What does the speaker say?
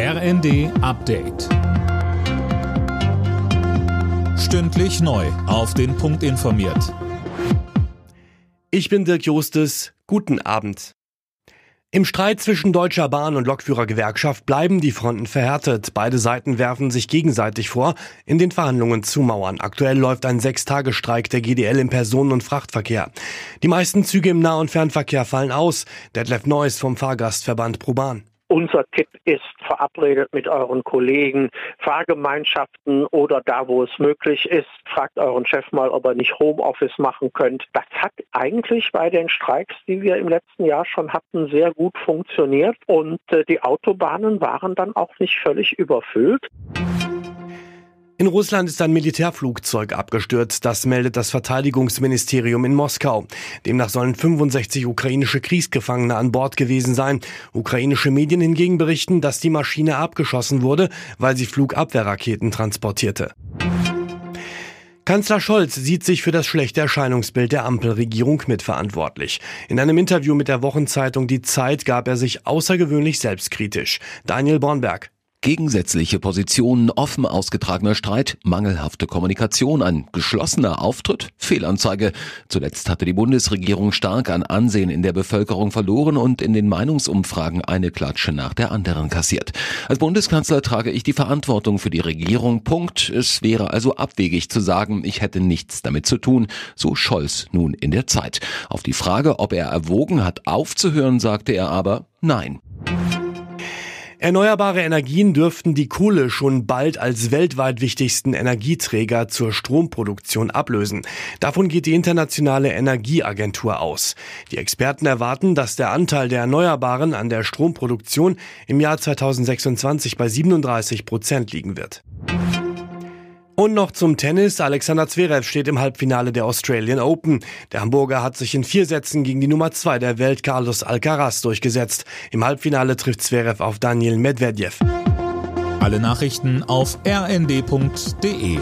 RND Update. Stündlich neu. Auf den Punkt informiert. Ich bin Dirk Jostes. Guten Abend. Im Streit zwischen Deutscher Bahn und Lokführergewerkschaft bleiben die Fronten verhärtet. Beide Seiten werfen sich gegenseitig vor, in den Verhandlungen zu mauern. Aktuell läuft ein Sechstagestreik der GDL im Personen- und Frachtverkehr. Die meisten Züge im Nah- und Fernverkehr fallen aus. Detlef Neuss vom Fahrgastverband ProBahn. Unser Tipp ist, verabredet mit euren Kollegen, Fahrgemeinschaften oder da, wo es möglich ist, fragt euren Chef mal, ob er nicht Homeoffice machen könnt. Das hat eigentlich bei den Streiks, die wir im letzten Jahr schon hatten, sehr gut funktioniert und äh, die Autobahnen waren dann auch nicht völlig überfüllt. In Russland ist ein Militärflugzeug abgestürzt, das meldet das Verteidigungsministerium in Moskau. Demnach sollen 65 ukrainische Kriegsgefangene an Bord gewesen sein. Ukrainische Medien hingegen berichten, dass die Maschine abgeschossen wurde, weil sie Flugabwehrraketen transportierte. Kanzler Scholz sieht sich für das schlechte Erscheinungsbild der Ampelregierung mitverantwortlich. In einem Interview mit der Wochenzeitung Die Zeit gab er sich außergewöhnlich selbstkritisch. Daniel Bornberg. Gegensätzliche Positionen, offen ausgetragener Streit, mangelhafte Kommunikation, ein geschlossener Auftritt, Fehlanzeige. Zuletzt hatte die Bundesregierung stark an Ansehen in der Bevölkerung verloren und in den Meinungsumfragen eine Klatsche nach der anderen kassiert. Als Bundeskanzler trage ich die Verantwortung für die Regierung. Punkt. Es wäre also abwegig zu sagen, ich hätte nichts damit zu tun. So Scholz nun in der Zeit. Auf die Frage, ob er erwogen hat, aufzuhören, sagte er aber nein. Erneuerbare Energien dürften die Kohle schon bald als weltweit wichtigsten Energieträger zur Stromproduktion ablösen. Davon geht die Internationale Energieagentur aus. Die Experten erwarten, dass der Anteil der Erneuerbaren an der Stromproduktion im Jahr 2026 bei 37 Prozent liegen wird. Und noch zum Tennis. Alexander Zverev steht im Halbfinale der Australian Open. Der Hamburger hat sich in vier Sätzen gegen die Nummer zwei der Welt Carlos Alcaraz durchgesetzt. Im Halbfinale trifft Zverev auf Daniel Medvedev. Alle Nachrichten auf rnd.de